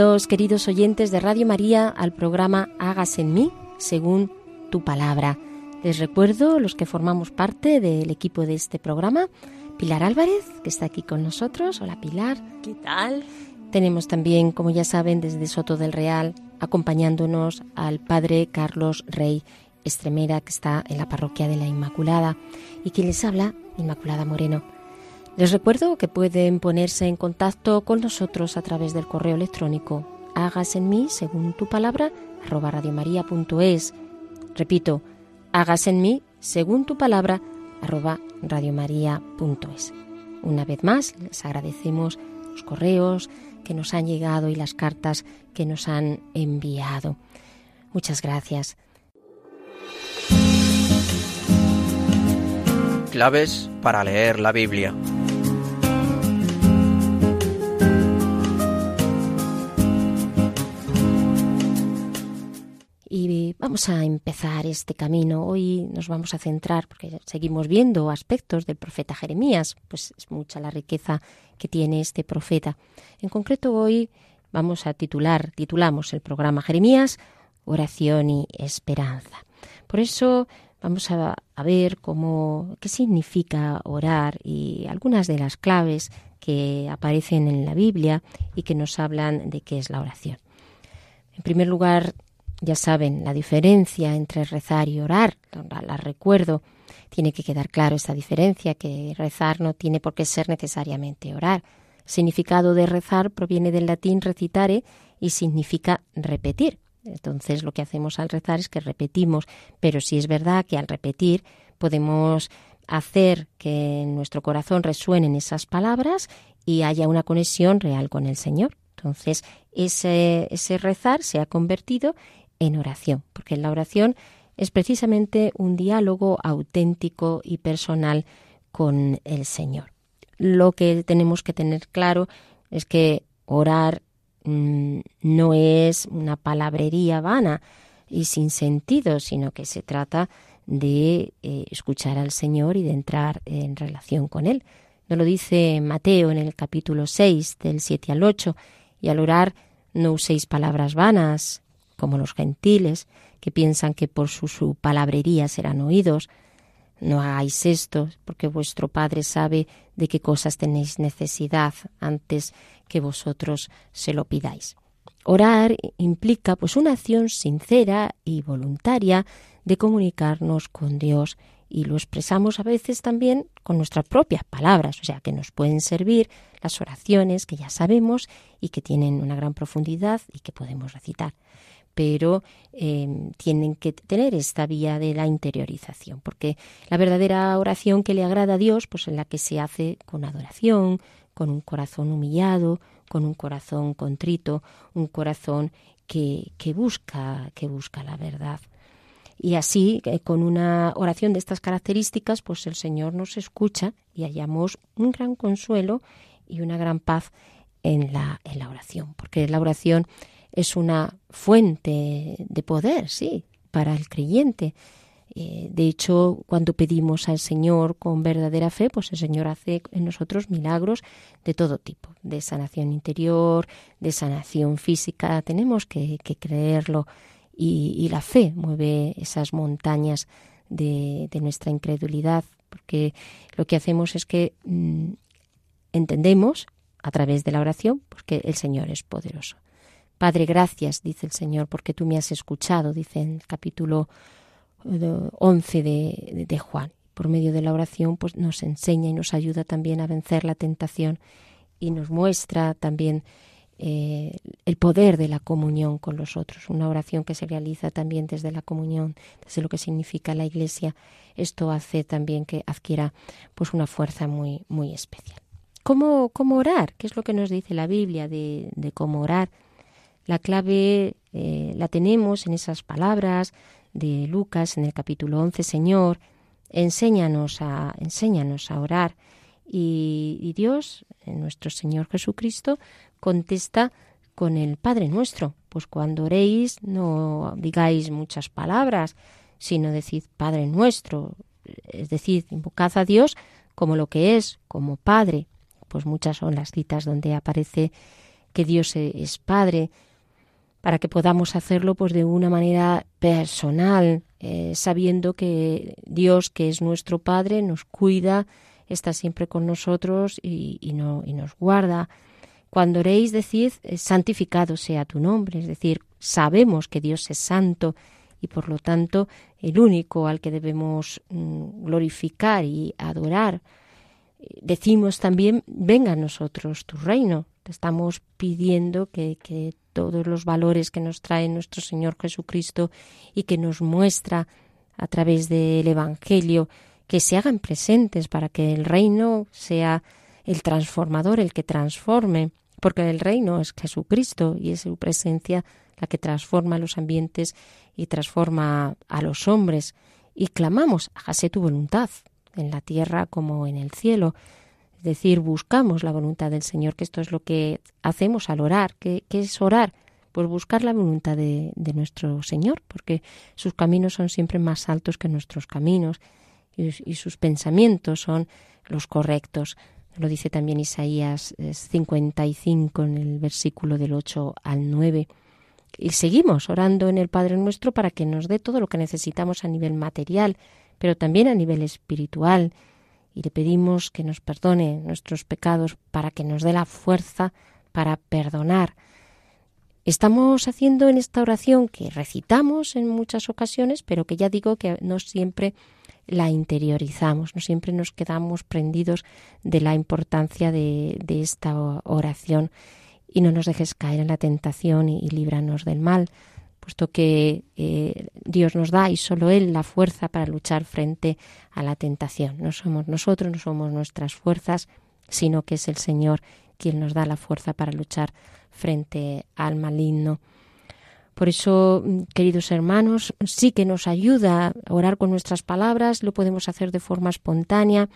Bienvenidos, queridos oyentes de Radio María, al programa Hágase en mí, según tu palabra. Les recuerdo, los que formamos parte del equipo de este programa, Pilar Álvarez, que está aquí con nosotros. Hola Pilar. ¿Qué tal? Tenemos también, como ya saben, desde Soto del Real, acompañándonos al Padre Carlos Rey Estremera, que está en la parroquia de la Inmaculada, y quien les habla, Inmaculada Moreno. Les recuerdo que pueden ponerse en contacto con nosotros a través del correo electrónico hagas en mí, según tu palabra, radiomaria.es. Repito, hagas en mí, según tu palabra, radiomaria.es. Una vez más, les agradecemos los correos que nos han llegado y las cartas que nos han enviado. Muchas gracias. Claves para leer la Biblia. Vamos a empezar este camino. Hoy nos vamos a centrar, porque seguimos viendo aspectos del profeta Jeremías, pues es mucha la riqueza que tiene este profeta. En concreto hoy vamos a titular, titulamos el programa Jeremías, Oración y Esperanza. Por eso vamos a, a ver cómo, qué significa orar y algunas de las claves que aparecen en la Biblia y que nos hablan de qué es la oración. En primer lugar, ya saben, la diferencia entre rezar y orar, la, la, recuerdo, tiene que quedar claro esta diferencia, que rezar no tiene por qué ser necesariamente orar. El significado de rezar proviene del latín recitare y significa repetir. Entonces lo que hacemos al rezar es que repetimos, pero sí es verdad que al repetir podemos hacer que en nuestro corazón resuenen esas palabras y haya una conexión real con el Señor. Entonces ese, ese rezar se ha convertido en oración, porque la oración es precisamente un diálogo auténtico y personal con el Señor. Lo que tenemos que tener claro es que orar mmm, no es una palabrería vana y sin sentido, sino que se trata de eh, escuchar al Señor y de entrar en relación con Él. Nos lo dice Mateo en el capítulo 6, del 7 al 8, y al orar no uséis palabras vanas, como los gentiles, que piensan que por su, su, palabrería serán oídos. No hagáis esto, porque vuestro Padre sabe de qué cosas tenéis necesidad antes que vosotros se lo pidáis. Orar implica pues una acción sincera y voluntaria de comunicarnos con Dios y lo expresamos a veces también con nuestras propias palabras, o sea que nos pueden servir las oraciones que ya sabemos y que tienen una gran profundidad y que podemos recitar pero eh, tienen que tener esta vía de la interiorización, porque la verdadera oración que le agrada a Dios, pues en la que se hace con adoración, con un corazón humillado, con un corazón contrito, un corazón que, que busca, que busca la verdad. Y así, eh, con una oración de estas características, pues el Señor nos escucha y hallamos un gran consuelo y una gran paz en la, en la oración, porque la oración es una fuente de poder, sí, para el creyente. Eh, de hecho, cuando pedimos al Señor con verdadera fe, pues el Señor hace en nosotros milagros de todo tipo, de sanación interior, de sanación física. Tenemos que, creerlo y, y, la fe mueve esas montañas de, nuestra incredulidad, porque lo que hacemos es que mm, entendemos a través de la oración porque el Señor es poderoso. Padre, gracias, dice el Señor, porque tú me has escuchado, dice en el capítulo 11 eh, de, de Juan. Por medio de la oración, pues nos enseña y nos ayuda también a vencer la tentación y nos muestra también eh, el poder de la comunión con los otros, una oración que se realiza también desde la comunión, desde lo que significa la Iglesia. Esto hace también que adquiera pues una fuerza muy, muy especial. ¿Cómo, ¿Cómo orar? ¿Qué es lo que nos dice la Biblia de, cómo orar? La clave eh, la tenemos en esas palabras de Lucas en el capítulo 11, Señor, enséñanos a, enséñanos a orar. Y, y Dios, nuestro Señor Jesucristo, contesta con el Padre nuestro. Pues cuando oréis no digáis muchas palabras, sino decid Padre nuestro, es decir, invocad a Dios como lo que es, como Padre. Pues muchas son las citas donde aparece que Dios es Padre, para que podamos hacerlo pues de una manera personal, eh, sabiendo que Dios, que es nuestro Padre, nos cuida, está siempre con nosotros y, y, no, y nos guarda. Cuando oréis, decid, eh, santificado sea tu nombre, es decir, sabemos que Dios es santo y por lo tanto el único al que debemos mm, glorificar y adorar. Decimos también, venga a nosotros tu reino. Te estamos pidiendo que, que todos los valores que nos trae nuestro Señor Jesucristo y que nos muestra a través del Evangelio, que se hagan presentes para que el reino sea el transformador, el que transforme, porque el reino es Jesucristo y es su presencia la que transforma los ambientes y transforma a los hombres. Y clamamos, hágase tu voluntad, en la tierra como en el cielo. Es decir, buscamos la voluntad del Señor, que esto es lo que hacemos al orar. ¿Qué, es orar? Pues buscar la voluntad de, nuestro Señor, porque sus caminos son siempre más altos que nuestros caminos y sus pensamientos son los correctos. Lo dice también Isaías 55 en el versículo del 8 al 9. Y seguimos orando en el Padre nuestro para que nos dé todo lo que necesitamos a nivel material, pero también a nivel espiritual. Y le pedimos que nos perdone nuestros pecados para que nos dé la fuerza para perdonar. Estamos haciendo en esta oración que recitamos en muchas ocasiones, pero que ya digo que no siempre la interiorizamos, no siempre nos quedamos prendidos de la importancia de, esta oración y no nos dejes caer en la tentación y, líbranos del mal, puesto que eh, Dios nos da y solo Él la fuerza para luchar frente a la tentación. No somos nosotros, no somos nuestras fuerzas, sino que es el Señor quien nos da la fuerza para luchar frente al maligno. Por eso, mm, queridos hermanos, sí que nos ayuda a orar con nuestras palabras, lo podemos hacer de forma espontánea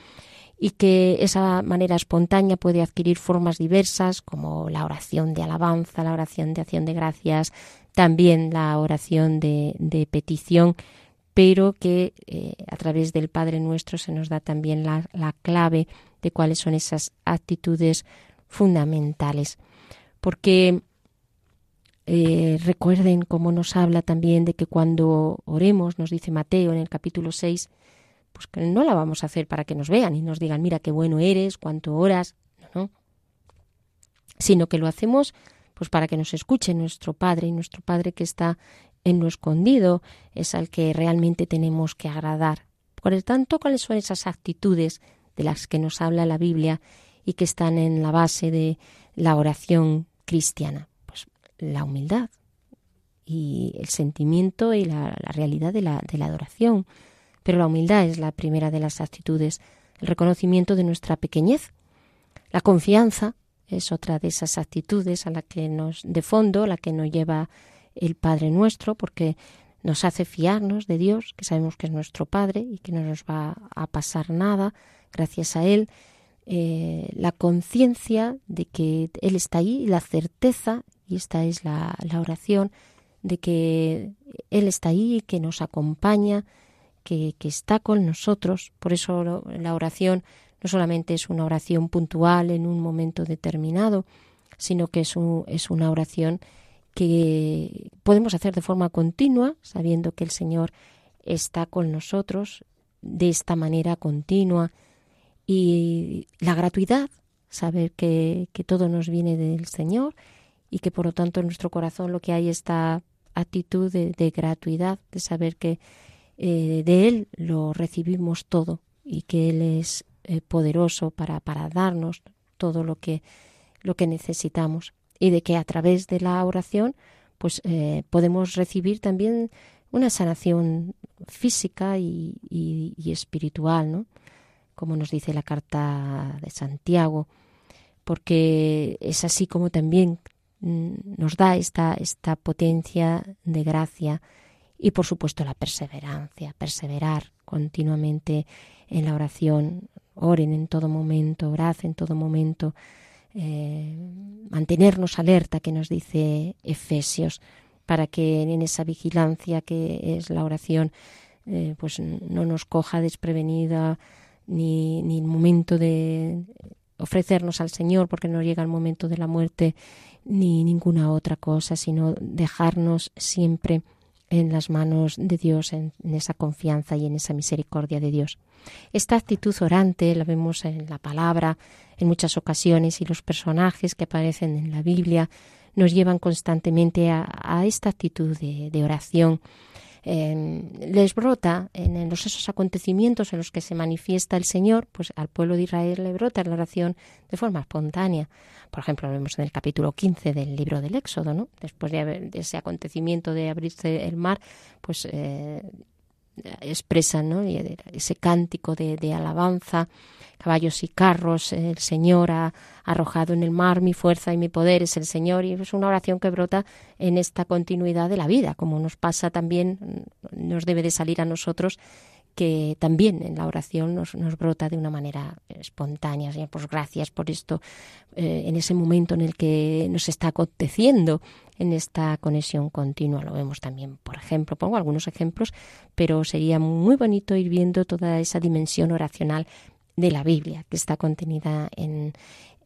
y que esa manera espontánea puede adquirir formas diversas como la oración de alabanza, la oración de acción de gracias, también la oración de, petición, pero que eh, a través del Padre Nuestro se nos da también la, la clave de cuáles son esas actitudes fundamentales. Porque eh, recuerden cómo nos habla también de que cuando oremos, nos dice Mateo en el capítulo 6, pues que no la vamos a hacer para que nos vean y nos digan, mira qué bueno eres, cuánto oras, no, sino que lo hacemos pues para que nos escuche nuestro Padre y nuestro Padre que está en lo escondido es al que realmente tenemos que agradar. Por el tanto, ¿cuáles son esas actitudes de las que nos habla la Biblia y que están en la base de la oración cristiana? la humildad y el sentimiento y la, realidad de la, de la adoración. Pero la humildad es la primera de las actitudes, el reconocimiento de nuestra pequeñez. La confianza es otra de esas actitudes a la que nos, de fondo, la que nos lleva el Padre nuestro, porque nos hace fiarnos de Dios, que sabemos que es nuestro Padre y que no nos va a pasar nada gracias a Él. Eh, la conciencia de que Él está ahí la certeza y esta es la, oración de que Él está ahí, que nos acompaña, que, está con nosotros. Por eso la oración no solamente es una oración puntual en un momento determinado, sino que es, es una oración que podemos hacer de forma continua, sabiendo que el Señor está con nosotros de esta manera continua. Y la gratuidad, saber que, que todo nos viene del Señor y que por lo tanto en nuestro corazón lo que hay esta actitud de, gratuidad, de saber que eh, de Él lo recibimos todo y que Él es eh, poderoso para, para darnos todo lo que, lo que necesitamos y de que a través de la oración pues eh, podemos recibir también una sanación física y, y, espiritual, ¿no? Como nos dice la carta de Santiago, porque es así como también mm, nos da esta, esta potencia de gracia y por supuesto la perseverancia, perseverar continuamente en la oración, oren en todo momento, orad en todo momento, eh, mantenernos alerta, que nos dice Efesios, para que en esa vigilancia que es la oración, eh, pues no nos coja desprevenida ni, ni el momento de ofrecernos al Señor, porque no llega el momento de la muerte, ni ninguna otra cosa, sino dejarnos siempre en las manos de Dios, en, esa confianza y en esa misericordia de Dios. Esta actitud orante la vemos en la palabra en muchas ocasiones y los personajes que aparecen en la Biblia nos llevan constantemente a, esta actitud de oración les brota en, los esos acontecimientos en los que se manifiesta el Señor, pues al pueblo de Israel le brota la oración de forma espontánea. Por ejemplo, lo vemos en el capítulo 15 del libro del Éxodo, ¿no? Después de, ese acontecimiento de abrirse el mar, pues eh, expresan ¿no? ese cántico de, de alabanza caballos y carros, el Señor ha arrojado en el mar mi fuerza y mi poder es el Señor, y es una oración que brota en esta continuidad de la vida, como nos pasa también, nos debe de salir a nosotros que también en la oración nos, brota de una manera espontánea. Señor, pues gracias por esto, eh, en ese momento en el que nos está aconteciendo en esta conexión continua. Lo vemos también, por ejemplo, pongo algunos ejemplos, pero sería muy bonito ir viendo toda esa dimensión oracional de la Biblia, que está contenida en,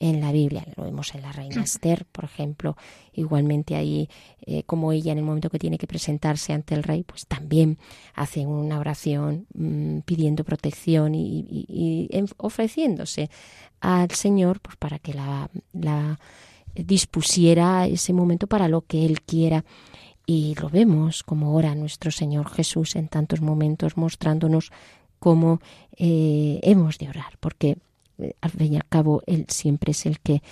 en la Biblia. Lo vemos en la reina Esther, por ejemplo, igualmente ahí, eh, como ella en el momento que tiene que presentarse ante el rey, pues también hace una oración mm, pidiendo protección y, ofreciéndose al Señor pues, para que la, la dispusiera ese momento para lo que Él quiera. Y lo vemos como ora nuestro Señor Jesús en tantos momentos, mostrándonos cómo eh, hemos de orar, porque al fin y al cabo Él siempre es el que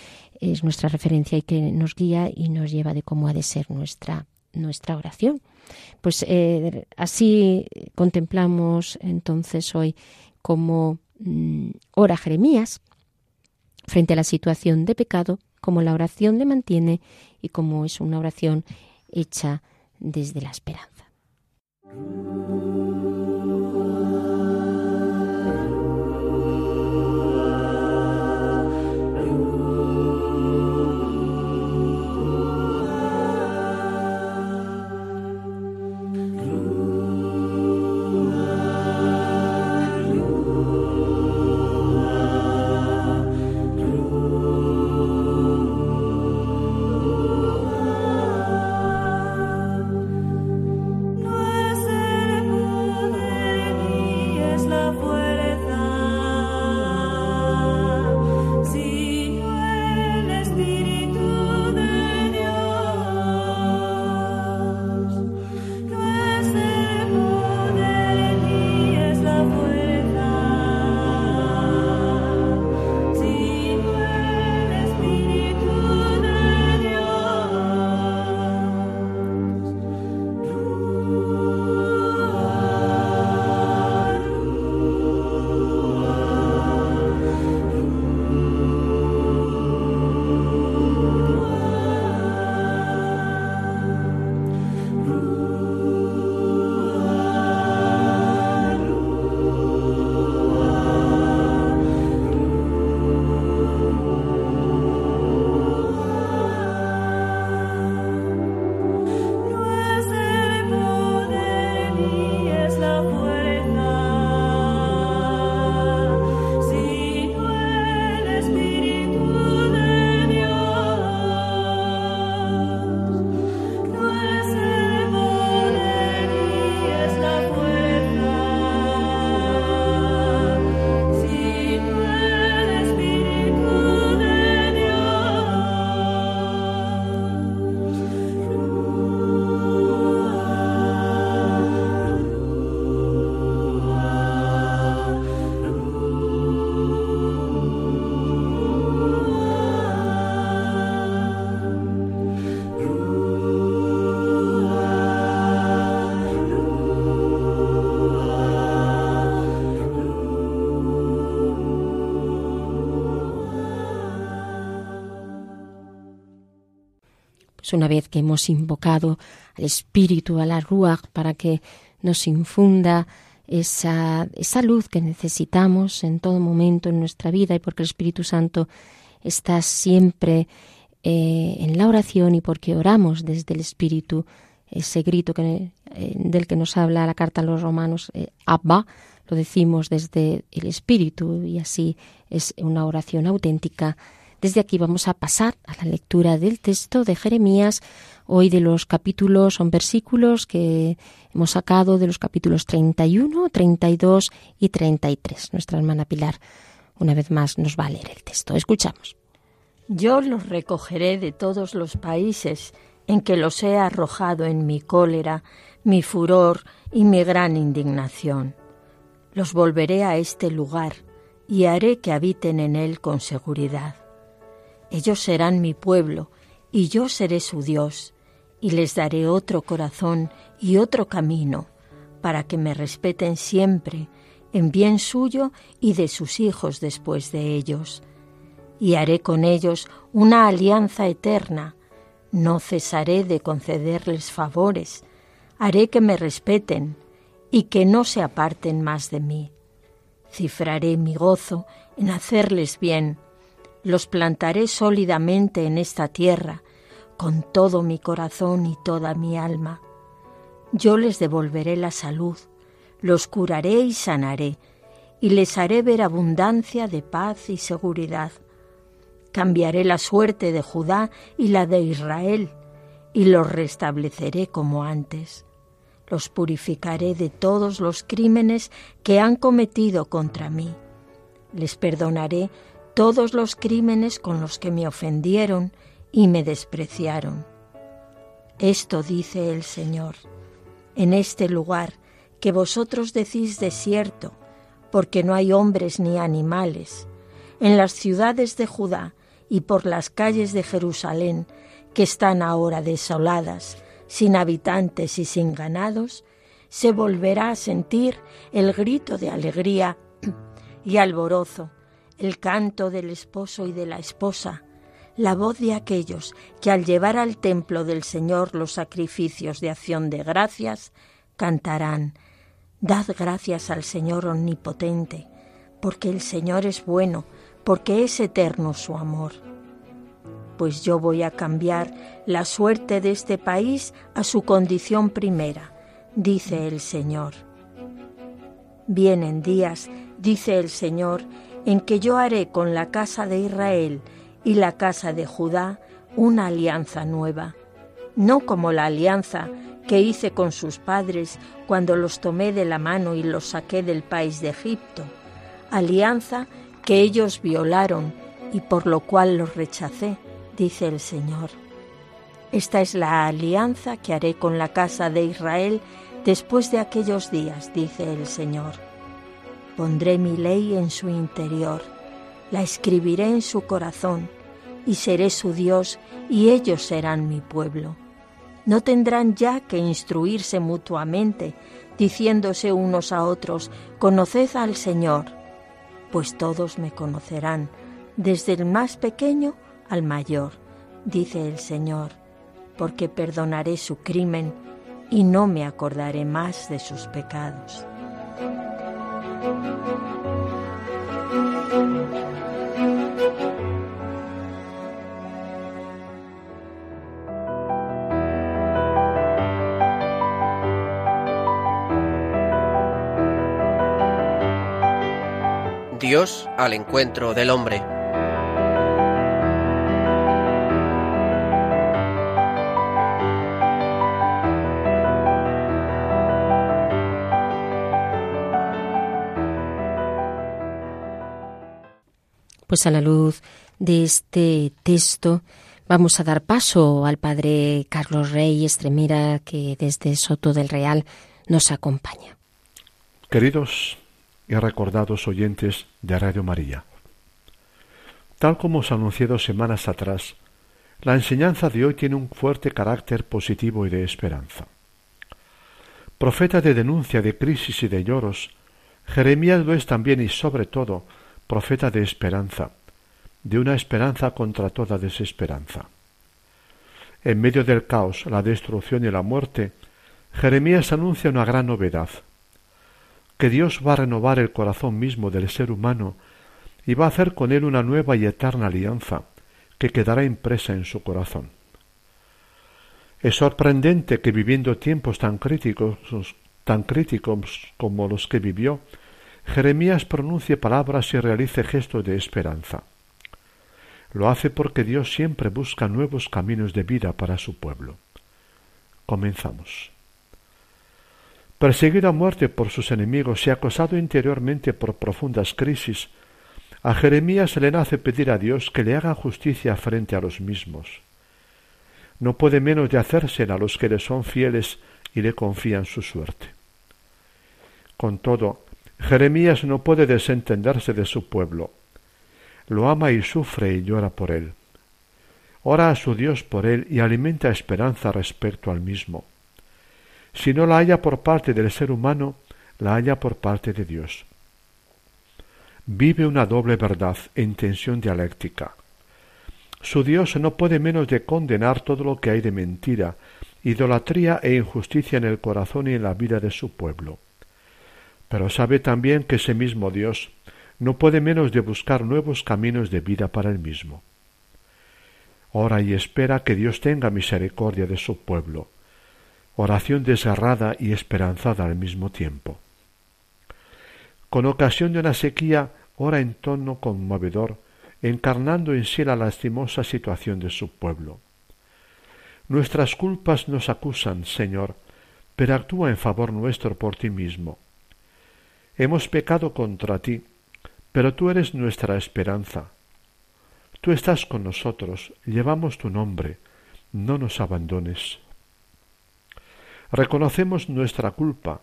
es nuestra referencia y que nos guía y nos lleva de cómo ha de ser nuestra, nuestra oración. Pues eh, así contemplamos entonces hoy cómo mm, ora Jeremías frente a la situación de pecado, cómo la oración le mantiene y cómo es una oración hecha desde la esperanza. Una vez que hemos invocado al Espíritu, a la Ruach, para que nos infunda esa, esa luz que necesitamos en todo momento en nuestra vida y porque el Espíritu Santo está siempre eh, en la oración y porque oramos desde el Espíritu, ese grito que, eh, del que nos habla la carta a los romanos, eh, Abba, lo decimos desde el Espíritu y así es una oración auténtica. Desde aquí vamos a pasar a la lectura del texto de Jeremías, hoy de los capítulos, son versículos que hemos sacado de los capítulos 31, 32 y 33. Nuestra hermana Pilar una vez más nos va a leer el texto. Escuchamos. Yo los recogeré de todos los países en que los he arrojado en mi cólera, mi furor y mi gran indignación. Los volveré a este lugar y haré que habiten en él con seguridad. Ellos serán mi pueblo y yo seré su Dios, y les daré otro corazón y otro camino, para que me respeten siempre, en bien suyo y de sus hijos después de ellos. Y haré con ellos una alianza eterna, no cesaré de concederles favores, haré que me respeten y que no se aparten más de mí. Cifraré mi gozo en hacerles bien, los plantaré sólidamente en esta tierra, con todo mi corazón y toda mi alma. Yo les devolveré la salud, los curaré y sanaré, y les haré ver abundancia de paz y seguridad. Cambiaré la suerte de Judá y la de Israel, y los restableceré como antes. Los purificaré de todos los crímenes que han cometido contra mí. Les perdonaré todos los crímenes con los que me ofendieron y me despreciaron. Esto dice el Señor, en este lugar que vosotros decís desierto, porque no hay hombres ni animales, en las ciudades de Judá y por las calles de Jerusalén, que están ahora desoladas, sin habitantes y sin ganados, se volverá a sentir el grito de alegría y alborozo, el canto del esposo y de la esposa, la voz de aquellos que al llevar al templo del Señor los sacrificios de acción de gracias, cantarán, Dad gracias al Señor omnipotente, porque el Señor es bueno, porque es eterno su amor. Pues yo voy a cambiar la suerte de este país a su condición primera, dice el Señor. Vienen días, dice el Señor, en que yo haré con la casa de Israel y la casa de Judá una alianza nueva, no como la alianza que hice con sus padres cuando los tomé de la mano y los saqué del país de Egipto, alianza que ellos violaron y por lo cual los rechacé, dice el Señor. Esta es la alianza que haré con la casa de Israel después de aquellos días, dice el Señor. Pondré mi ley en su interior, la escribiré en su corazón, y seré su Dios, y ellos serán mi pueblo no tendrán ya que instruirse mutuamente, diciéndose unos a otros, Conoced al Señor, pues todos me conocerán, desde el más pequeño al mayor, dice el Señor, porque perdonaré su crimen y no me acordaré más de sus pecados. Dios al encuentro del hombre. Pues a la luz de este texto vamos a dar paso al padre Carlos Rey Estremira que desde Soto del Real nos acompaña. Queridos y recordados oyentes de Radio María. Tal como os anuncié dos semanas atrás, la enseñanza de hoy tiene un fuerte carácter positivo y de esperanza. Profeta de denuncia de crisis y de lloros, Jeremías lo es también y sobre todo profeta de esperanza, de una esperanza contra toda desesperanza. En medio del caos, la destrucción y la muerte, Jeremías anuncia una gran novedad, que Dios va a renovar el corazón mismo del ser humano y va a hacer con él una nueva y eterna alianza que quedará impresa en su corazón. Es sorprendente que viviendo tiempos tan críticos, tan críticos como los que vivió, Jeremías pronuncie palabras y realice gestos de esperanza. Lo hace porque Dios siempre busca nuevos caminos de vida para su pueblo. Comenzamos. Perseguido a muerte por sus enemigos y acosado interiormente por profundas crisis, a Jeremías le nace pedir a Dios que le haga justicia frente a los mismos. No puede menos de hacérsela a los que le son fieles y le confían su suerte. Con todo, Jeremías no puede desentenderse de su pueblo. Lo ama y sufre y llora por él. Ora a su Dios por él y alimenta esperanza respecto al mismo. Si no la haya por parte del ser humano, la haya por parte de Dios vive una doble verdad en tensión dialéctica. Su Dios no puede menos de condenar todo lo que hay de mentira, idolatría e injusticia en el corazón y en la vida de su pueblo. Pero sabe también que ese mismo Dios no puede menos de buscar nuevos caminos de vida para él mismo. Ora y espera que Dios tenga misericordia de su pueblo. Oración desgarrada y esperanzada al mismo tiempo. Con ocasión de una sequía, ora en tono conmovedor, encarnando en sí la lastimosa situación de su pueblo. Nuestras culpas nos acusan, Señor, pero actúa en favor nuestro por ti mismo. Hemos pecado contra ti, pero tú eres nuestra esperanza. Tú estás con nosotros, llevamos tu nombre, no nos abandones. Reconocemos nuestra culpa,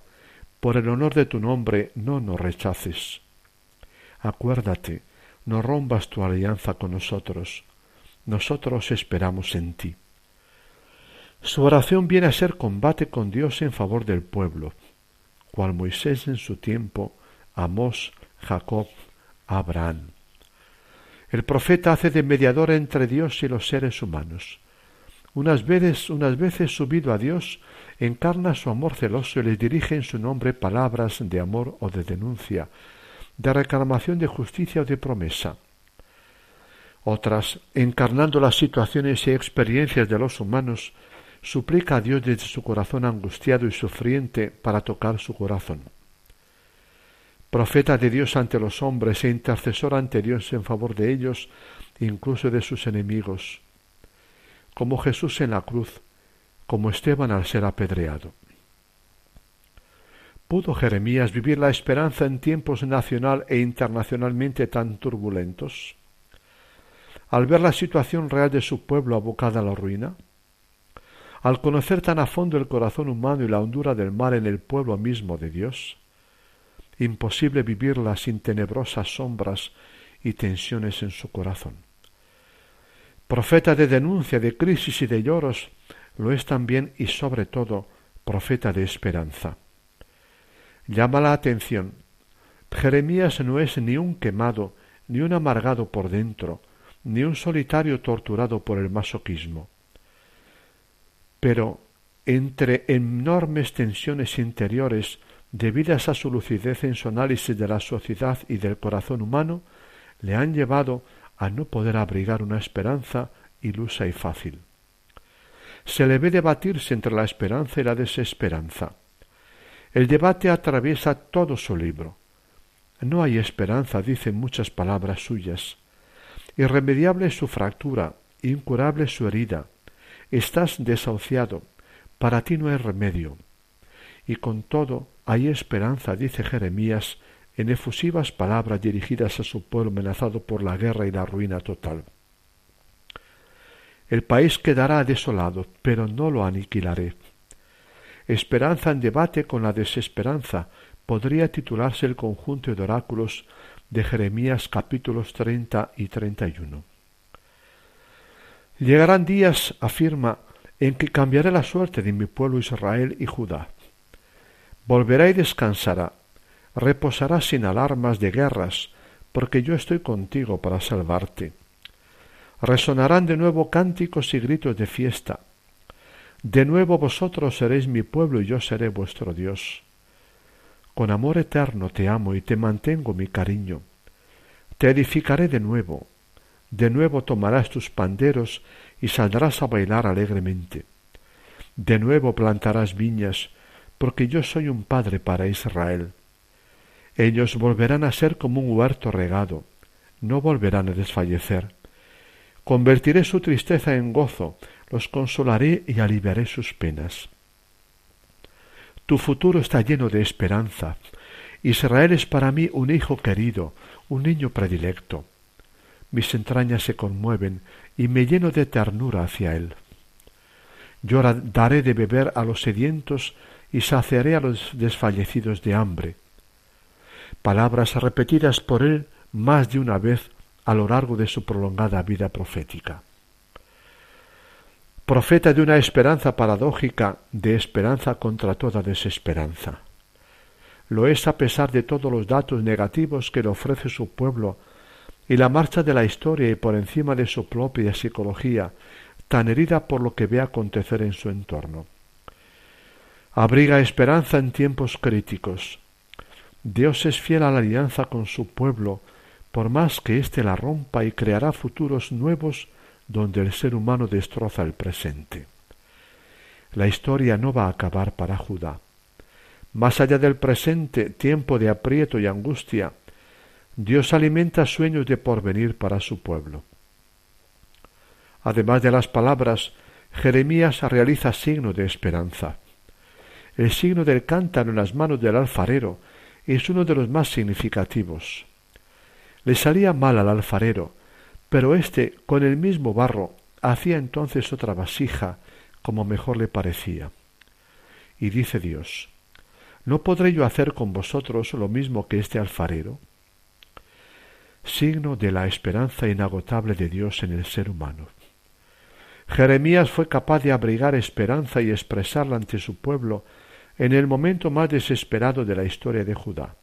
por el honor de tu nombre no nos rechaces. Acuérdate, no rompas tu alianza con nosotros. Nosotros esperamos en ti. Su oración viene a ser combate con Dios en favor del pueblo, cual Moisés en su tiempo, Amós, Jacob, Abraham. El profeta hace de mediador entre Dios y los seres humanos. Unas veces, unas veces subido a Dios, encarna su amor celoso y le dirige en su nombre palabras de amor o de denuncia, de reclamación de justicia o de promesa. Otras, encarnando las situaciones y experiencias de los humanos, suplica a Dios desde su corazón angustiado y sufriente para tocar su corazón. Profeta de Dios ante los hombres e intercesor ante Dios en favor de ellos, incluso de sus enemigos. Como Jesús en la cruz, como Esteban al ser apedreado. ¿Pudo Jeremías vivir la esperanza en tiempos nacional e internacionalmente tan turbulentos? Al ver la situación real de su pueblo abocada a la ruina, al conocer tan a fondo el corazón humano y la hondura del mal en el pueblo mismo de Dios, imposible vivirla sin tenebrosas sombras y tensiones en su corazón. Profeta de denuncia, de crisis y de lloros, lo es también y sobre todo profeta de esperanza. Llama la atención. Jeremías no es ni un quemado, ni un amargado por dentro, ni un solitario torturado por el masoquismo. Pero entre enormes tensiones interiores debidas a su lucidez en su análisis de la sociedad y del corazón humano, le han llevado a no poder abrigar una esperanza ilusa y fácil se le ve debatirse entre la esperanza y la desesperanza. El debate atraviesa todo su libro. No hay esperanza, dicen muchas palabras suyas. Irremediable es su fractura, incurable su herida. Estás desahuciado, para ti no hay remedio. Y con todo hay esperanza, dice Jeremías, en efusivas palabras dirigidas a su pueblo amenazado por la guerra y la ruina total. El país quedará desolado, pero no lo aniquilaré. Esperanza en debate con la desesperanza podría titularse el conjunto de oráculos de Jeremías capítulos treinta y treinta y uno. Llegarán días, afirma, en que cambiaré la suerte de mi pueblo Israel y Judá. Volverá y descansará, reposará sin alarmas de guerras, porque yo estoy contigo para salvarte Resonarán de nuevo cánticos y gritos de fiesta, De nuevo vosotros seréis mi pueblo y yo seré vuestro Dios. Con amor eterno te amo y te mantengo mi cariño. Te edificaré de nuevo. De nuevo tomarás tus panderos y saldrás a bailar alegremente. De nuevo plantarás viñas, porque yo soy un padre para Israel. Ellos volverán a ser como un huerto regado, no volverán a desfallecer. Convertiré su tristeza en gozo, los consolaré y aliviaré sus penas. Tu futuro está lleno de esperanza. Israel es para mí un hijo querido, un niño predilecto. Mis entrañas se conmueven y me lleno de ternura hacia él. Yo daré de beber a los sedientos y saciaré a los desfallecidos de hambre. Palabras repetidas por él más de una vez a lo largo de su prolongada vida profética. Profeta de una esperanza paradójica, de esperanza contra toda desesperanza. Lo es a pesar de todos los datos negativos que le ofrece su pueblo y la marcha de la historia y por encima de su propia psicología, tan herida por lo que ve acontecer en su entorno. Abriga esperanza en tiempos críticos. Dios es fiel a la alianza con su pueblo, por más que éste la rompa y creará futuros nuevos donde el ser humano destroza el presente. La historia no va a acabar para Judá. Más allá del presente, tiempo de aprieto y angustia, Dios alimenta sueños de porvenir para su pueblo. Además de las palabras, Jeremías realiza signo de esperanza. El signo del cántaro en las manos del alfarero es uno de los más significativos. Le salía mal al alfarero, pero éste con el mismo barro hacía entonces otra vasija como mejor le parecía. Y dice Dios, ¿no podré yo hacer con vosotros lo mismo que este alfarero? Signo de la esperanza inagotable de Dios en el ser humano. Jeremías fue capaz de abrigar esperanza y expresarla ante su pueblo en el momento más desesperado de la historia de Judá.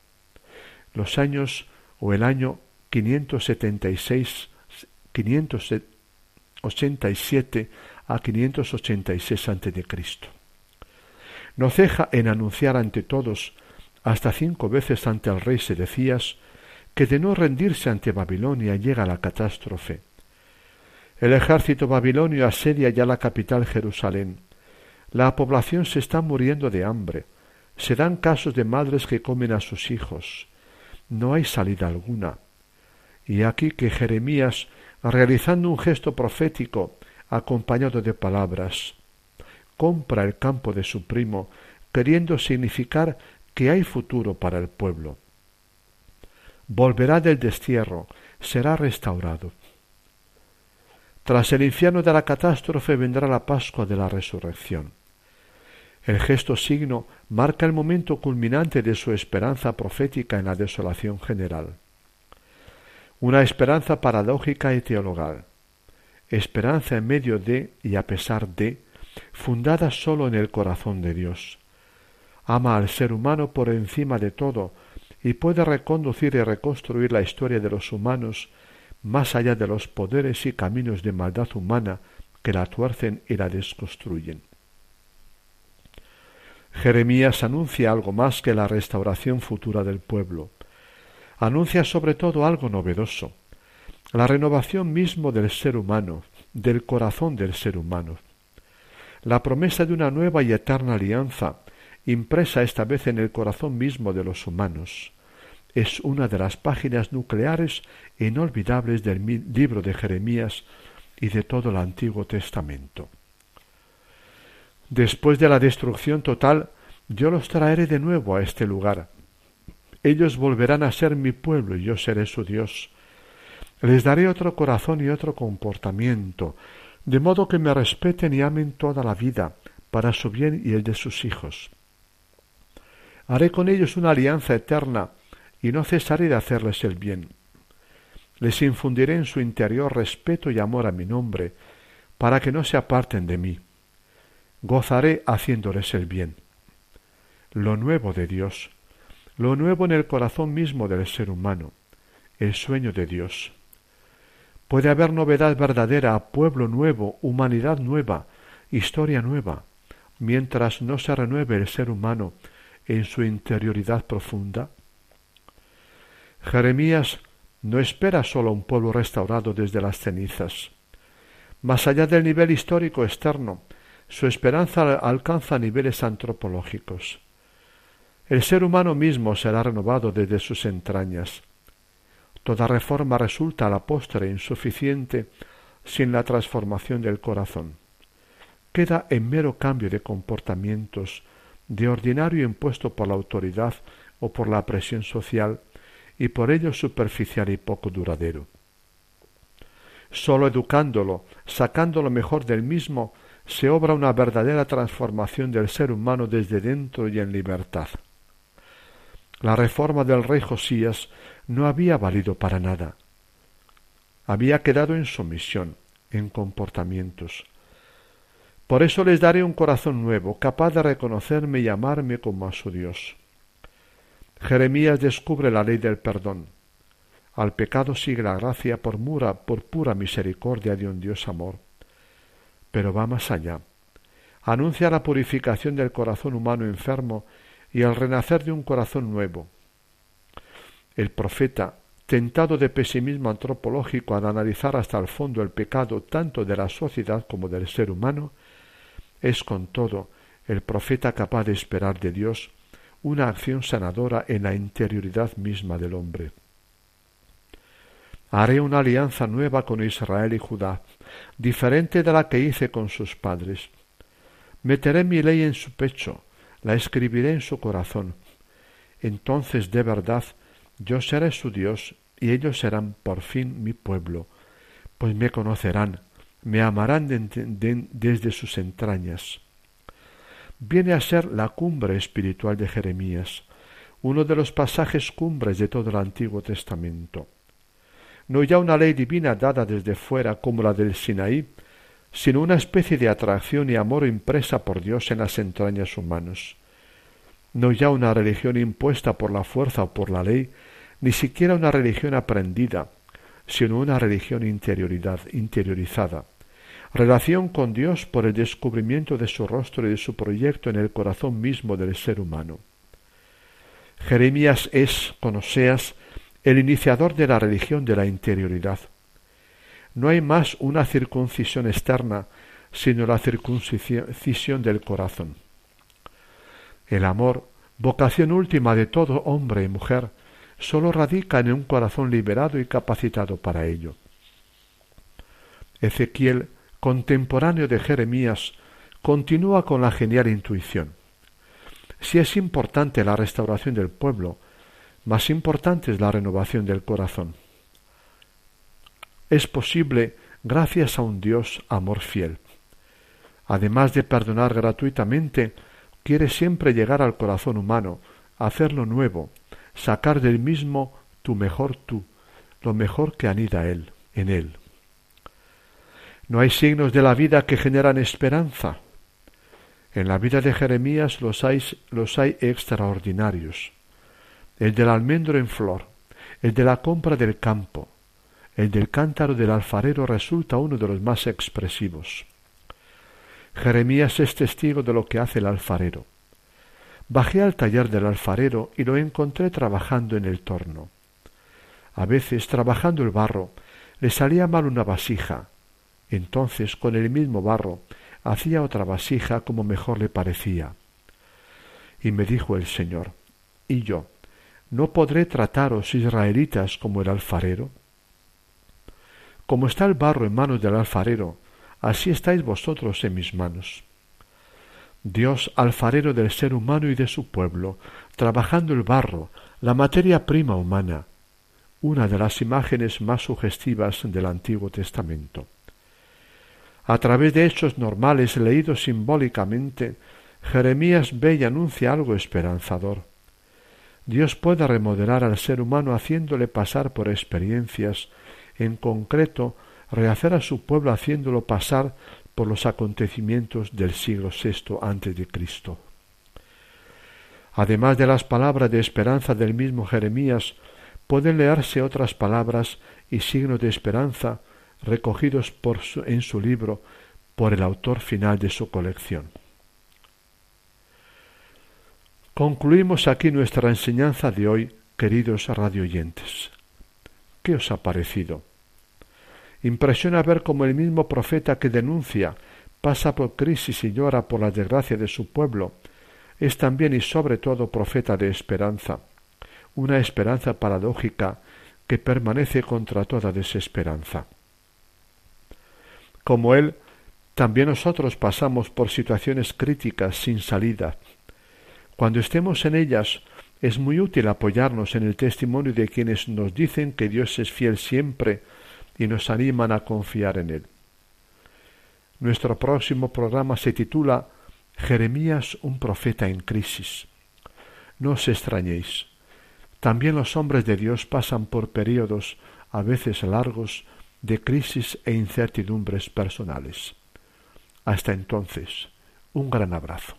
Los años o el año 576, 587 a 586 a.C. No ceja en anunciar ante todos, hasta cinco veces ante el rey Sedecías, que de no rendirse ante Babilonia llega la catástrofe. El ejército babilonio asedia ya la capital Jerusalén. La población se está muriendo de hambre. Se dan casos de madres que comen a sus hijos. No hay salida alguna. Y aquí que Jeremías, realizando un gesto profético, acompañado de palabras, compra el campo de su primo, queriendo significar que hay futuro para el pueblo. Volverá del destierro, será restaurado. Tras el infierno de la catástrofe vendrá la Pascua de la resurrección. El gesto signo marca el momento culminante de su esperanza profética en la desolación general una esperanza paradójica y teologal, esperanza en medio de y a pesar de, fundada sólo en el corazón de Dios. Ama al ser humano por encima de todo y puede reconducir y reconstruir la historia de los humanos más allá de los poderes y caminos de maldad humana que la tuercen y la desconstruyen. Jeremías anuncia algo más que la restauración futura del pueblo anuncia sobre todo algo novedoso, la renovación mismo del ser humano, del corazón del ser humano, la promesa de una nueva y eterna alianza, impresa esta vez en el corazón mismo de los humanos, es una de las páginas nucleares inolvidables del libro de Jeremías y de todo el Antiguo Testamento. Después de la destrucción total, yo los traeré de nuevo a este lugar, ellos volverán a ser mi pueblo y yo seré su Dios. Les daré otro corazón y otro comportamiento, de modo que me respeten y amen toda la vida, para su bien y el de sus hijos. Haré con ellos una alianza eterna, y no cesaré de hacerles el bien. Les infundiré en su interior respeto y amor a mi nombre, para que no se aparten de mí. Gozaré haciéndoles el bien. Lo nuevo de Dios, lo nuevo en el corazón mismo del ser humano, el sueño de Dios. Puede haber novedad verdadera, pueblo nuevo, humanidad nueva, historia nueva, mientras no se renueve el ser humano en su interioridad profunda? Jeremías no espera sólo un pueblo restaurado desde las cenizas. Más allá del nivel histórico externo, su esperanza alcanza niveles antropológicos. El ser humano mismo será renovado desde sus entrañas. Toda reforma resulta a la postre insuficiente sin la transformación del corazón. Queda en mero cambio de comportamientos, de ordinario impuesto por la autoridad o por la presión social, y por ello superficial y poco duradero. Sólo educándolo, sacando lo mejor del mismo, se obra una verdadera transformación del ser humano desde dentro y en libertad. La reforma del rey Josías no había valido para nada. Había quedado en sumisión, en comportamientos. Por eso les daré un corazón nuevo, capaz de reconocerme y amarme como a su Dios. Jeremías descubre la ley del perdón. Al pecado sigue la gracia por, mura, por pura misericordia de un Dios amor. Pero va más allá. Anuncia la purificación del corazón humano enfermo y el renacer de un corazón nuevo. El profeta, tentado de pesimismo antropológico al analizar hasta el fondo el pecado tanto de la sociedad como del ser humano, es con todo el profeta capaz de esperar de Dios una acción sanadora en la interioridad misma del hombre. Haré una alianza nueva con Israel y Judá, diferente de la que hice con sus padres. Meteré mi ley en su pecho, la escribiré en su corazón. Entonces de verdad yo seré su Dios y ellos serán por fin mi pueblo, pues me conocerán, me amarán desde sus entrañas. Viene a ser la cumbre espiritual de Jeremías, uno de los pasajes cumbres de todo el Antiguo Testamento. No ya una ley divina dada desde fuera como la del Sinaí, sino una especie de atracción y amor impresa por Dios en las entrañas humanas. No ya una religión impuesta por la fuerza o por la ley, ni siquiera una religión aprendida, sino una religión interioridad, interiorizada. Relación con Dios por el descubrimiento de su rostro y de su proyecto en el corazón mismo del ser humano. Jeremías es, con Oseas, el iniciador de la religión de la interioridad. No hay más una circuncisión externa, sino la circuncisión del corazón. El amor, vocación última de todo hombre y mujer, sólo radica en un corazón liberado y capacitado para ello. Ezequiel, contemporáneo de Jeremías, continúa con la genial intuición. Si es importante la restauración del pueblo, más importante es la renovación del corazón es posible gracias a un Dios amor fiel. Además de perdonar gratuitamente, quiere siempre llegar al corazón humano, hacerlo nuevo, sacar del mismo tu mejor tú, lo mejor que anida él, en él. No hay signos de la vida que generan esperanza. En la vida de Jeremías los hay, extraordinarios. El del almendro en flor, el de la compra del campo, el del cántaro del alfarero resulta uno de los más expresivos. Jeremías es testigo de lo que hace el alfarero. Bajé al taller del alfarero y lo encontré trabajando en el torno. A veces, trabajando el barro, le salía mal una vasija. Entonces, con el mismo barro, hacía otra vasija como mejor le parecía. Y me dijo el Señor, ¿y yo? ¿No podré trataros israelitas como el alfarero? Como está el barro en manos del alfarero, así estáis vosotros en mis manos. Dios, alfarero del ser humano y de su pueblo, trabajando el barro, la materia prima humana, una de las imágenes más sugestivas del Antiguo Testamento. A través de hechos normales leídos simbólicamente, Jeremías ve y anuncia algo esperanzador. Dios puede remodelar al ser humano haciéndole pasar por experiencias en concreto rehacer a su pueblo haciéndolo pasar por los acontecimientos del siglo VI antes de Cristo. Además de las palabras de esperanza del mismo Jeremías, pueden leerse otras palabras y signos de esperanza recogidos por en su libro por el autor final de su colección. Concluimos aquí nuestra enseñanza de hoy, queridos radioyentes. ¿Qué os ha parecido? Impresiona ver cómo el mismo profeta que denuncia, pasa por crisis y llora por la desgracia de su pueblo, es también y sobre todo profeta de esperanza, una esperanza paradójica que permanece contra toda desesperanza. Como él, también nosotros pasamos por situaciones críticas sin salida. Cuando estemos en ellas, es muy útil apoyarnos en el testimonio de quienes nos dicen que Dios es fiel siempre y nos animan a confiar en Él. Nuestro próximo programa se titula Jeremías, un profeta en crisis. No os extrañéis. También los hombres de Dios pasan por períodos, a veces largos, de crisis e incertidumbres personales. Hasta entonces, un gran abrazo.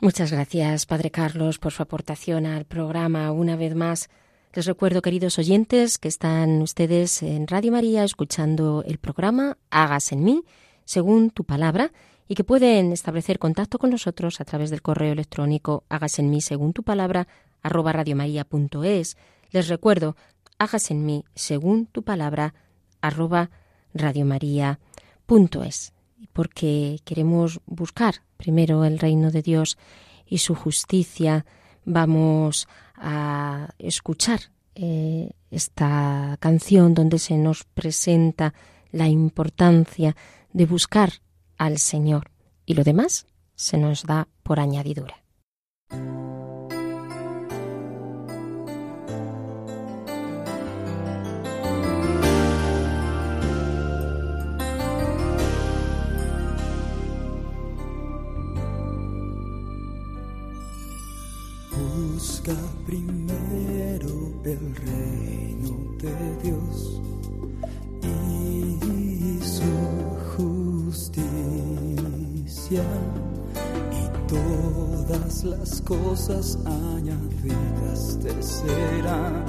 Muchas gracias, Padre Carlos, por su aportación al programa una vez más. Les recuerdo, queridos oyentes, que están ustedes en Radio María escuchando el programa Hagas en mí, según tu palabra, y que pueden establecer contacto con nosotros a través del correo electrónico hagas en mí según tu palabra arroba radiomaria.es. Les recuerdo, hagas en mí según tu palabra arroba radiomaria.es. Porque queremos buscar primero el reino de Dios y su justicia. Vamos a escuchar eh, esta canción donde se nos presenta la importancia de buscar al Señor y lo demás se nos da por añadidura. Las cosas añadidas te serán.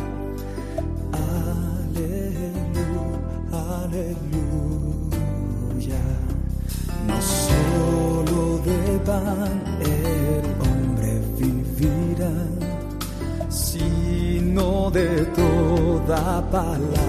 Aleluya, aleluya. No solo de pan el hombre vivirá, sino de toda palabra,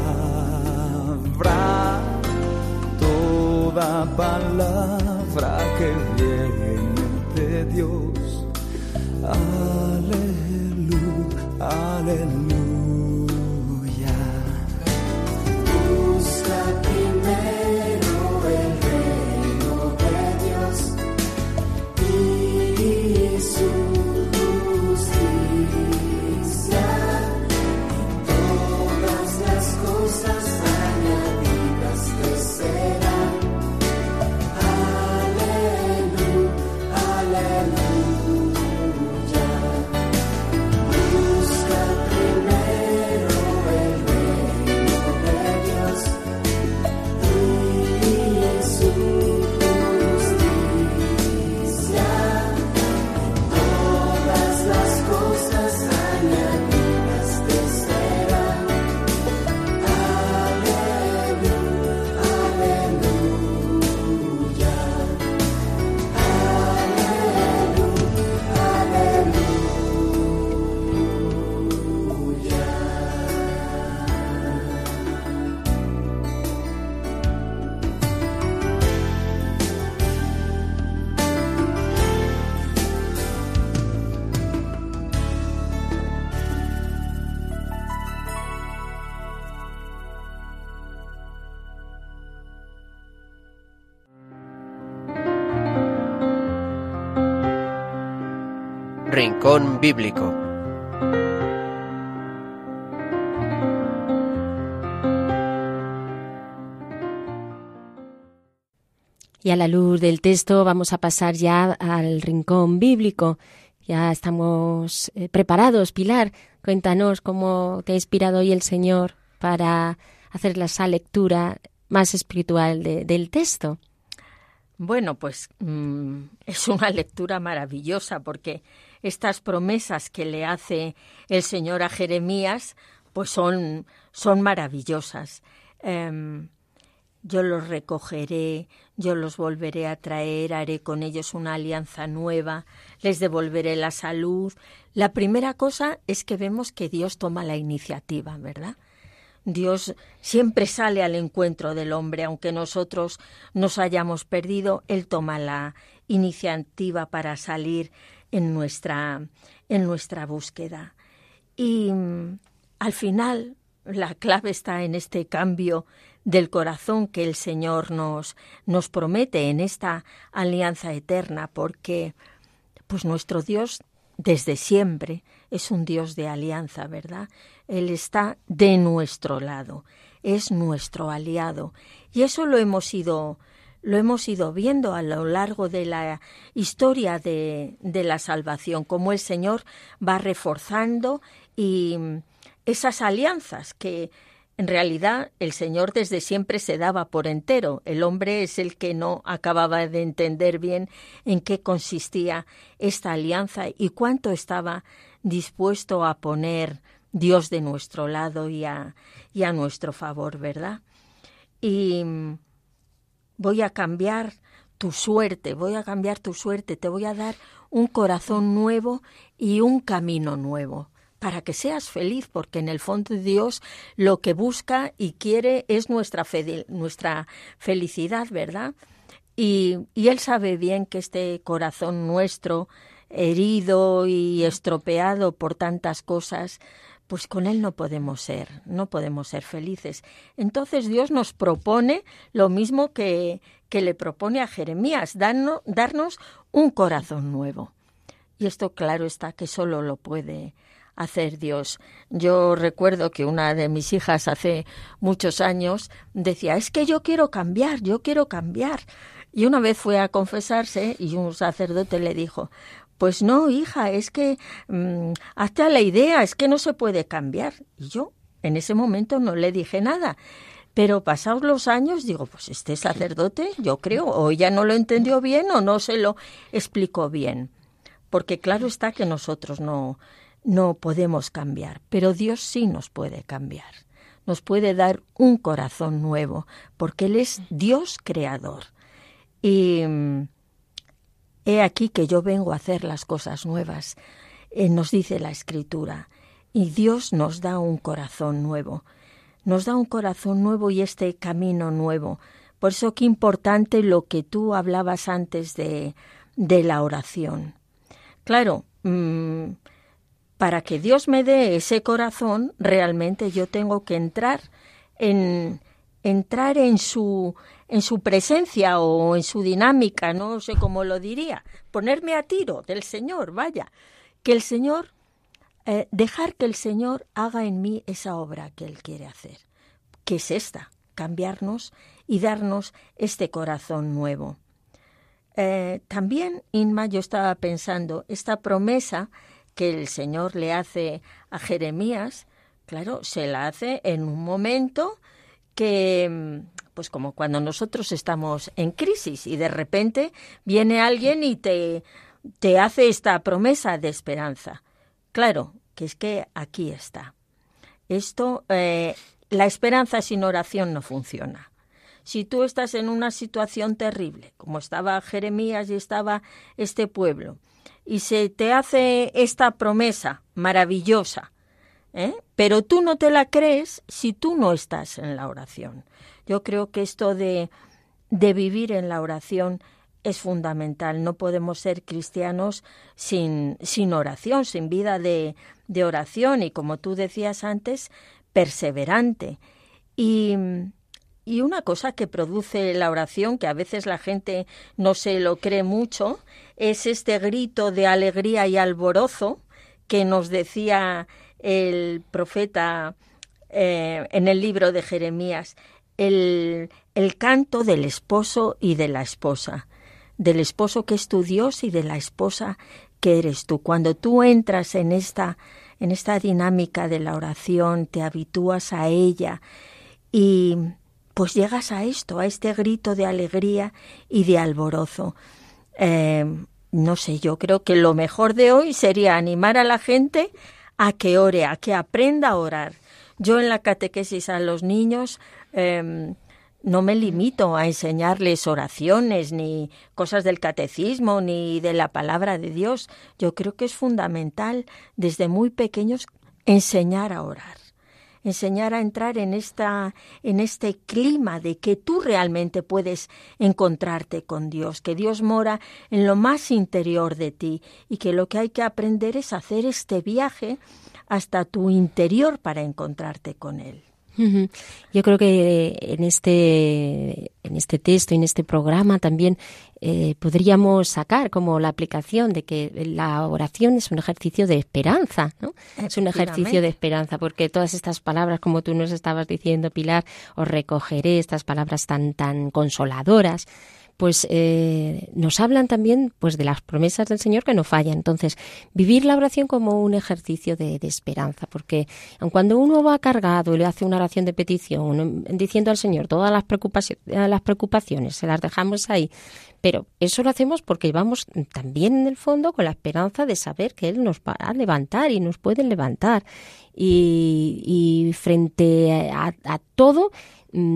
Rincón Bíblico. Y a la luz del texto vamos a pasar ya al rincón bíblico. Ya estamos eh, preparados. Pilar, cuéntanos cómo te ha inspirado hoy el Señor para hacer esa lectura más espiritual de- del texto. Bueno, pues mm, es una lectura maravillosa porque estas promesas que le hace el Señor a Jeremías, pues son, son maravillosas. Em, yo los recogeré, yo los volveré a traer, haré con ellos una alianza nueva, les devolveré la salud. La primera cosa es que vemos que Dios toma la iniciativa, ¿verdad? Dios siempre sale al encuentro del hombre, aunque nosotros nos hayamos perdido, Él toma la iniciativa para salir en nuestra, en nuestra búsqueda. Y mm, al final la clave está en este cambio del corazón que el Señor nos, nos promete en esta alianza eterna, porque pues nuestro Dios desde siempre es un Dios de alianza, ¿verdad? Él está de nuestro lado, es nuestro aliado. Y eso lo hemos ido, lo hemos ido viendo a lo largo de la historia de, de la salvación, cómo el Señor va reforzando y esas alianzas que en realidad, el Señor desde siempre se daba por entero. El hombre es el que no acababa de entender bien en qué consistía esta alianza y cuánto estaba dispuesto a poner Dios de nuestro lado y a, y a nuestro favor, ¿verdad? Y voy a cambiar tu suerte, voy a cambiar tu suerte, te voy a dar un corazón nuevo y un camino nuevo para que seas feliz, porque en el fondo Dios lo que busca y quiere es nuestra, nuestra felicidad, ¿verdad? Y, y Él sabe bien que este corazón nuestro, herido y estropeado por tantas cosas, pues con Él no podemos ser, no podemos ser felices. Entonces Dios nos propone lo mismo que, que le propone a Jeremías, darnos, darnos un corazón nuevo. Y esto claro está que solo lo puede hacer Dios. Yo recuerdo que una de mis hijas hace muchos años decía, es que yo quiero cambiar, yo quiero cambiar. Y una vez fue a confesarse y un sacerdote le dijo, pues no, hija, es que mm, hazte a la idea, es que no se puede cambiar. Y yo en ese momento no le dije nada. Pero pasados los años digo, pues este sacerdote, yo creo, o ella no lo entendió bien o no se lo explicó bien. Porque claro está que nosotros no, no podemos cambiar, pero Dios sí nos puede cambiar. Nos puede dar un corazón nuevo, porque Él es Dios creador. Y mm, he aquí que yo vengo a hacer las cosas nuevas, eh, nos dice la Escritura. Y Dios nos da un corazón nuevo. Nos da un corazón nuevo y este camino nuevo. Por eso qué importante lo que tú hablabas antes de, de la oración. Claro, mm, para que Dios me dé ese corazón, realmente yo tengo que entrar en entrar en su en su presencia o en su dinámica, no sé cómo lo diría, ponerme a tiro del Señor, vaya, que el Señor eh, dejar que el Señor haga en mí esa obra que él quiere hacer, que es esta, cambiarnos y darnos este corazón nuevo. Eh, también, Inma, yo estaba pensando, esta promesa que el Señor le hace a Jeremías, claro, se la hace en un momento que, pues como cuando nosotros estamos en crisis y de repente viene alguien y te, te hace esta promesa de esperanza. Claro, que es que aquí está. Esto, eh, la esperanza sin oración no funciona. Si tú estás en una situación terrible, como estaba Jeremías y estaba este pueblo, y se te hace esta promesa maravillosa, ¿eh? pero tú no te la crees si tú no estás en la oración. Yo creo que esto de, de vivir en la oración es fundamental. No podemos ser cristianos sin, sin oración, sin vida de, de oración y, como tú decías antes, perseverante. Y, y una cosa que produce la oración, que a veces la gente no se lo cree mucho, es este grito de alegría y alborozo que nos decía el profeta eh, en el libro de Jeremías, el, el canto del esposo y de la esposa, del esposo que es tu Dios y de la esposa que eres tú. Cuando tú entras en esta, en esta dinámica de la oración, te habitúas a ella y pues llegas a esto, a este grito de alegría y de alborozo. Eh, no sé, yo creo que lo mejor de hoy sería animar a la gente a que ore, a que aprenda a orar. Yo en la catequesis a los niños em, no me limito a enseñarles oraciones, ni cosas del catecismo, ni de la palabra de Dios. Yo creo que es fundamental desde muy pequeños enseñar a orar enseñar a entrar en esta en este clima de que tú realmente puedes encontrarte con Dios, que Dios mora en lo más interior de ti y que lo que hay que aprender es hacer este viaje hasta tu interior para encontrarte con él. Yo creo que en este, en este texto y en este programa también eh, podríamos sacar como la aplicación de que la oración es un ejercicio de esperanza, ¿no? Es un ejercicio de esperanza, porque todas estas palabras, como tú nos estabas diciendo, Pilar, os recogeré, estas palabras tan, tan consoladoras, pues eh, nos hablan también pues de las promesas del Señor que no fallan. Entonces, vivir la oración como un ejercicio de, esperanza, porque cuando uno va cargado y le hace una oración de petición, diciendo al Señor todas las preocupaciones, las preocupaciones, se las dejamos ahí, pero eso lo hacemos porque vamos también en el fondo con la esperanza de saber que Él nos va a levantar y nos puede levantar. Y, frente a todo,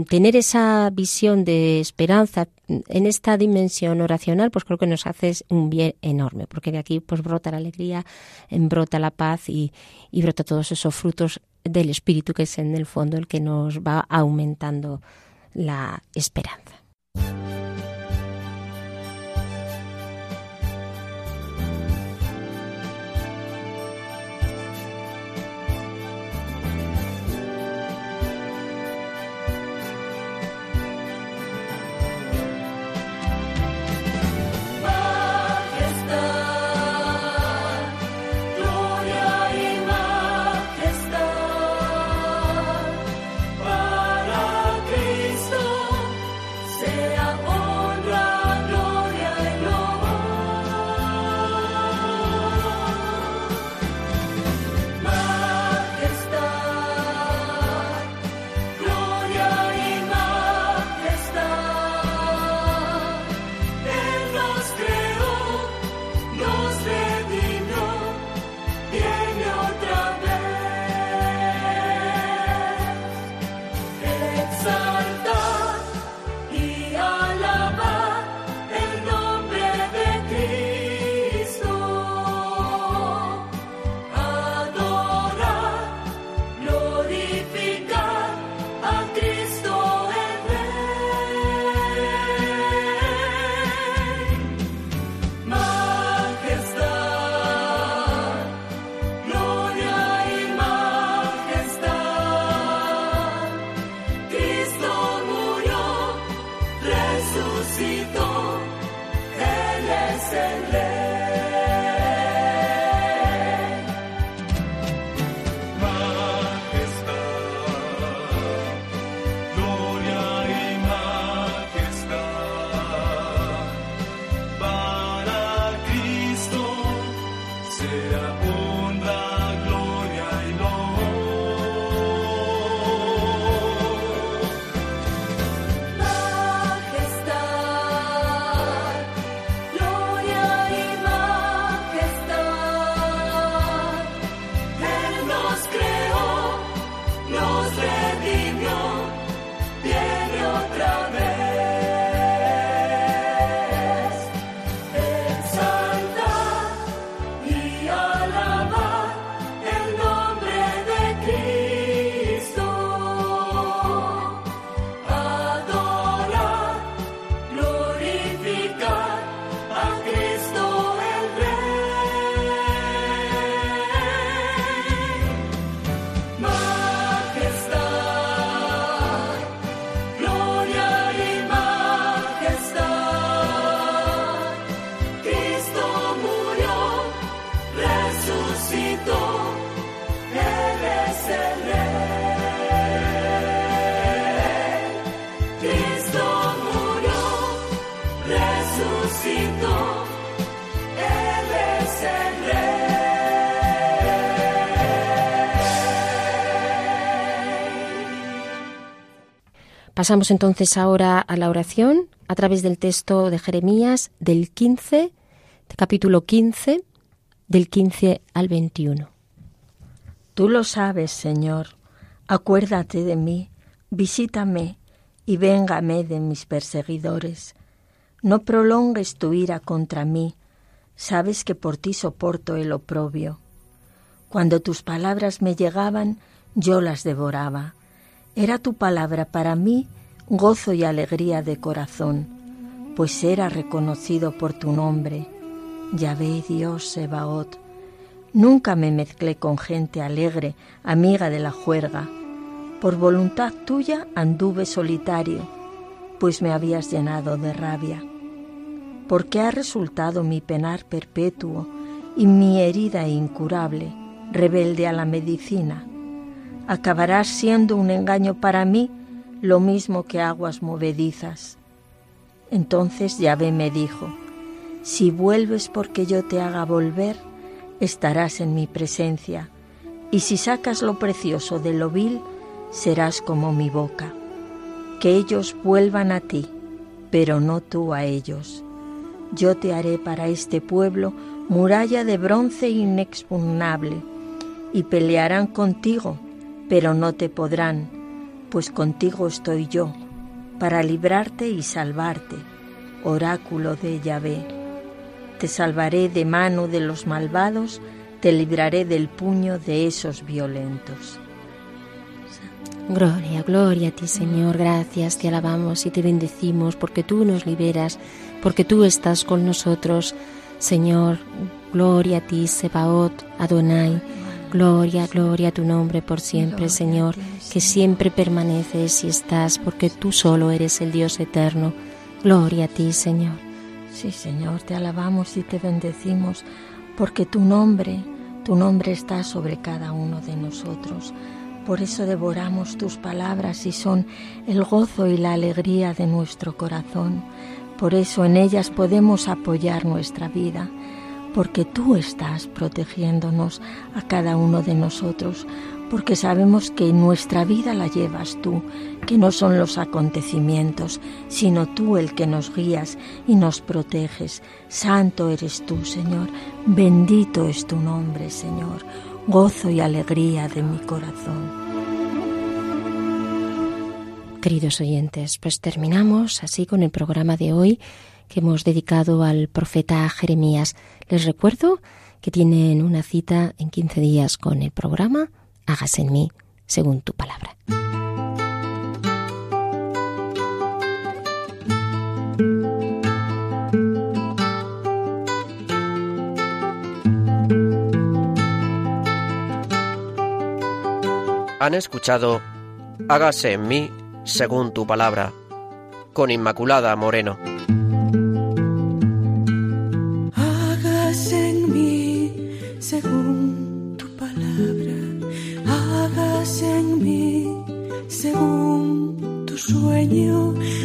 tener esa visión de esperanza en esta dimensión oracional, pues creo que nos hace un bien enorme, porque de aquí pues brota la alegría, brota la paz y, y brota todos esos frutos del Espíritu que es en el fondo el que nos va aumentando la esperanza. Pasamos entonces ahora a la oración a través del texto de Jeremías del 15, capítulo 15, del 15 al 21. Tú lo sabes, Señor. Acuérdate de mí, visítame y véngame de mis perseguidores. No prolongues tu ira contra mí, sabes que por ti soporto el oprobio. Cuando tus palabras me llegaban, yo las devoraba. Era tu palabra para mí gozo y alegría de corazón, pues era reconocido por tu nombre, Yahvé Dios Sebaot. Nunca me mezclé con gente alegre, amiga de la juerga. Por voluntad tuya anduve solitario, pues me habías llenado de rabia. Porque ha resultado mi penar perpetuo y mi herida incurable, rebelde a la medicina. Acabarás siendo un engaño para mí, lo mismo que aguas movedizas. Entonces Yahvé me dijo, si vuelves porque yo te haga volver, estarás en mi presencia, y si sacas lo precioso de lo vil, serás como mi boca. Que ellos vuelvan a ti, pero no tú a ellos. Yo te haré para este pueblo muralla de bronce inexpugnable, y pelearán contigo, pero no te podrán, pues contigo estoy yo, para librarte y salvarte, oráculo de Yahvé te salvaré de mano de los malvados, te libraré del puño de esos violentos. Gloria, gloria a ti, Señor. Gracias, te alabamos y te bendecimos porque tú nos liberas, porque tú estás con nosotros. Señor, gloria a ti, Sebaot, Adonai. Gloria, gloria a tu nombre por siempre, Señor, que siempre permaneces y estás porque tú solo eres el Dios eterno. Gloria a ti, Señor. Sí, Señor, te alabamos y te bendecimos porque tu nombre, tu nombre está sobre cada uno de nosotros. Por eso devoramos tus palabras y son el gozo y la alegría de nuestro corazón. Por eso en ellas podemos apoyar nuestra vida porque tú estás protegiéndonos a cada uno de nosotros, porque sabemos que nuestra vida la llevas tú, que no son los acontecimientos, sino tú el que nos guías y nos proteges. Santo eres tú, Señor, bendito es tu nombre, Señor, gozo y alegría de mi corazón. Queridos oyentes, pues terminamos así con el programa de hoy que hemos dedicado al profeta Jeremías. Les recuerdo que tienen una cita en 15 días con el programa Hágase en mí según tu palabra. Han escuchado Hágase en mí según tu palabra con Inmaculada Moreno. En